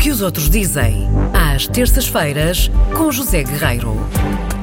que os outros dizem, às terças-feiras, com José Guerreiro.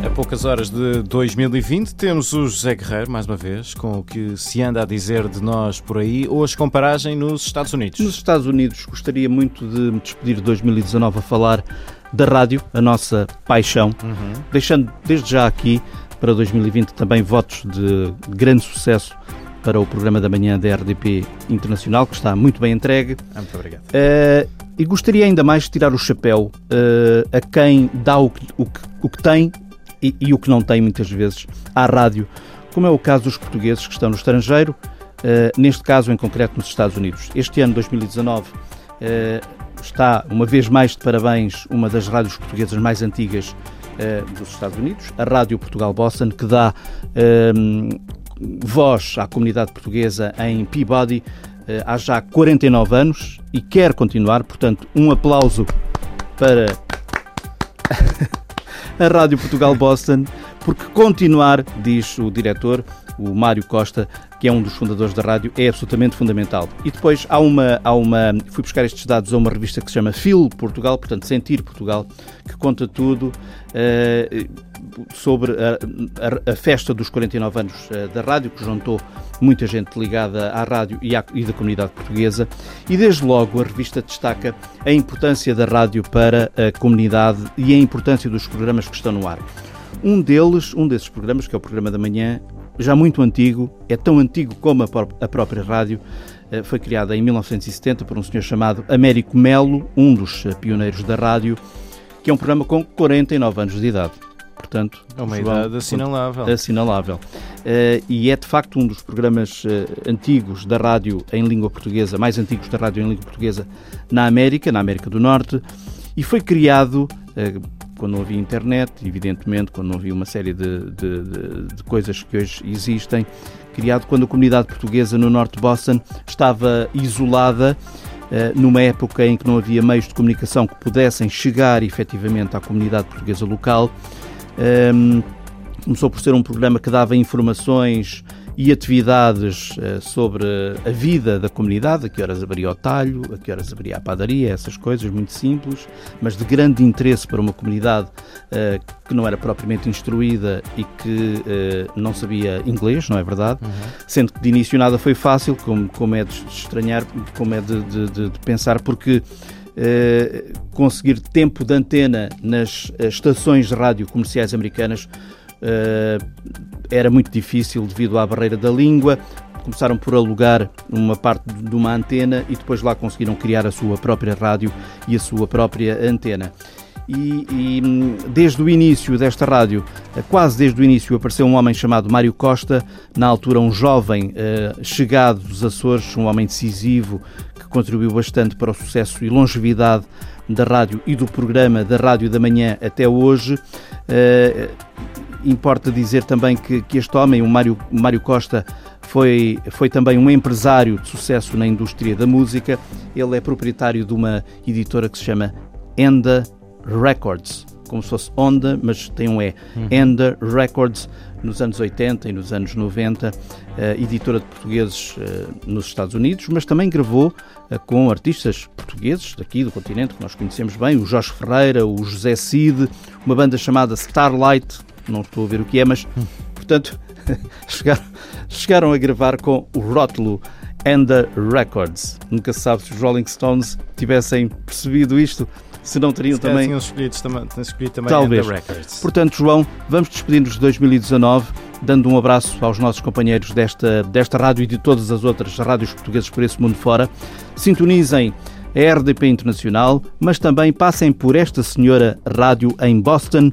A poucas horas de 2020 temos o José Guerreiro, mais uma vez, com o que se anda a dizer de nós por aí, hoje com paragem nos Estados Unidos. Nos Estados Unidos, gostaria muito de me despedir de 2019 a falar da rádio, a nossa paixão, uhum. deixando desde já aqui para 2020 também votos de grande sucesso para o programa da manhã da RDP Internacional, que está muito bem entregue. Ah, muito obrigado. Uh, e gostaria ainda mais de tirar o chapéu uh, a quem dá o que, o que, o que tem e, e, o que não tem muitas vezes à rádio, como é o caso dos portugueses que estão no estrangeiro, uh, neste caso em concreto nos Estados Unidos. Este ano, 2019, está uma vez mais de parabéns uma das rádios portuguesas mais antigas dos Estados Unidos, a Rádio Portugal Boston, que dá voz à comunidade portuguesa em Peabody eh, há já 49 anos e quer continuar, portanto, um aplauso para a Rádio Portugal Boston, porque continuar, diz o diretor, o Mário Costa, que é um dos fundadores da rádio, é absolutamente fundamental. E depois há uma, há uma. Fui buscar estes dados a uma revista que se chama Feel Portugal, portanto, Sentir Portugal, que conta tudo. Uh, sobre a, a, a, festa dos 49 anos uh, da rádio, que juntou muita gente ligada à rádio e, à, e da comunidade portuguesa. E desde logo a revista destaca a importância da rádio para a comunidade e a importância dos programas que estão no ar. Um deles, um desses programas, que é o programa da manhã, já muito antigo, é tão antigo como a, a própria rádio, uh, foi criada em 1970 por um senhor chamado Américo Melo, um dos uh, pioneiros da rádio, que é um programa com 49 anos de idade portanto. É uma João, idade assinalável. Assinalável. Uh, e é de facto um dos programas uh, antigos da rádio em língua portuguesa, mais antigos da rádio em língua portuguesa na América, na América do Norte, e foi criado. Uh, quando não havia internet, evidentemente, quando não havia uma série de, de, de, de coisas que hoje existem, criado quando a comunidade portuguesa no norte de Boston estava isolada numa época em que não havia meios de comunicação que pudessem chegar efetivamente à comunidade portuguesa local. Um, começou por ser um programa que dava informações e atividades uh, sobre a vida da comunidade, a que horas abria o talho, a que horas abria a padaria, essas coisas muito simples, mas de grande interesse para uma comunidade uh, que não era propriamente instruída e que uh, não sabia inglês, não é verdade? Uhum. Sendo que de início nada foi fácil, como, como é de estranhar, como é de, de, de, de pensar, porque eh, conseguir tempo de antena nas eh, estações de rádio comerciais americanas eh, era muito difícil devido à barreira da língua. Começaram por alugar uma parte de uma antena e depois lá conseguiram criar a sua própria rádio e a sua própria antena. E, e, desde o início desta rádio, quase desde o início, apareceu um homem chamado Mário Costa, na altura um jovem uh, chegado dos Açores, um homem decisivo, que contribuiu bastante para o sucesso e longevidade da rádio e do programa da Rádio da Manhã até hoje. Uh, importa dizer também que, que este homem, o Mário, Mário Costa, foi, foi também um empresário de sucesso na indústria da música. Ele é proprietário de uma editora que se chama Enda Records, como se fosse Onda, mas tem um E. Uhum. Enda Records, nos anos 80 e nos anos 90, uh, editora de portugueses uh, nos Estados Unidos, mas também gravou uh, com artistas portugueses daqui do continente, que nós conhecemos bem, o Jorge Ferreira, o José Cid, uma banda chamada Starlight, não estou a ver o que é, mas, portanto, chegaram, chegaram a gravar com o rótulo Enda Records. Nunca se sabe se os Rolling Stones tivessem percebido isto se não teriam se também. Tinham escolhido, escolhido também Talvez. Portanto, João, vamos despedir-nos de 2019, dando um abraço aos nossos companheiros desta, desta rádio e de todas as outras rádios portuguesas por esse mundo fora. Sintonizem a RDP Internacional, mas também passem por esta senhora rádio em Boston,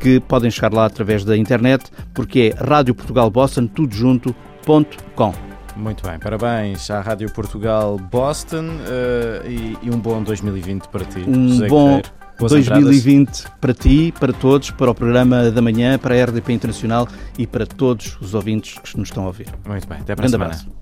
que podem chegar lá através da internet, porque é Rádio Portugal Boston, tudo junto.com. Muito bem, parabéns à Rádio Portugal Boston uh, e, e, um bom 2020 para ti. Um José bom 2020 entradas. para ti, para todos, para o programa da manhã, para a RDP Internacional e para todos os ouvintes que nos estão a ouvir. Muito bem, até para a semana. Abraço.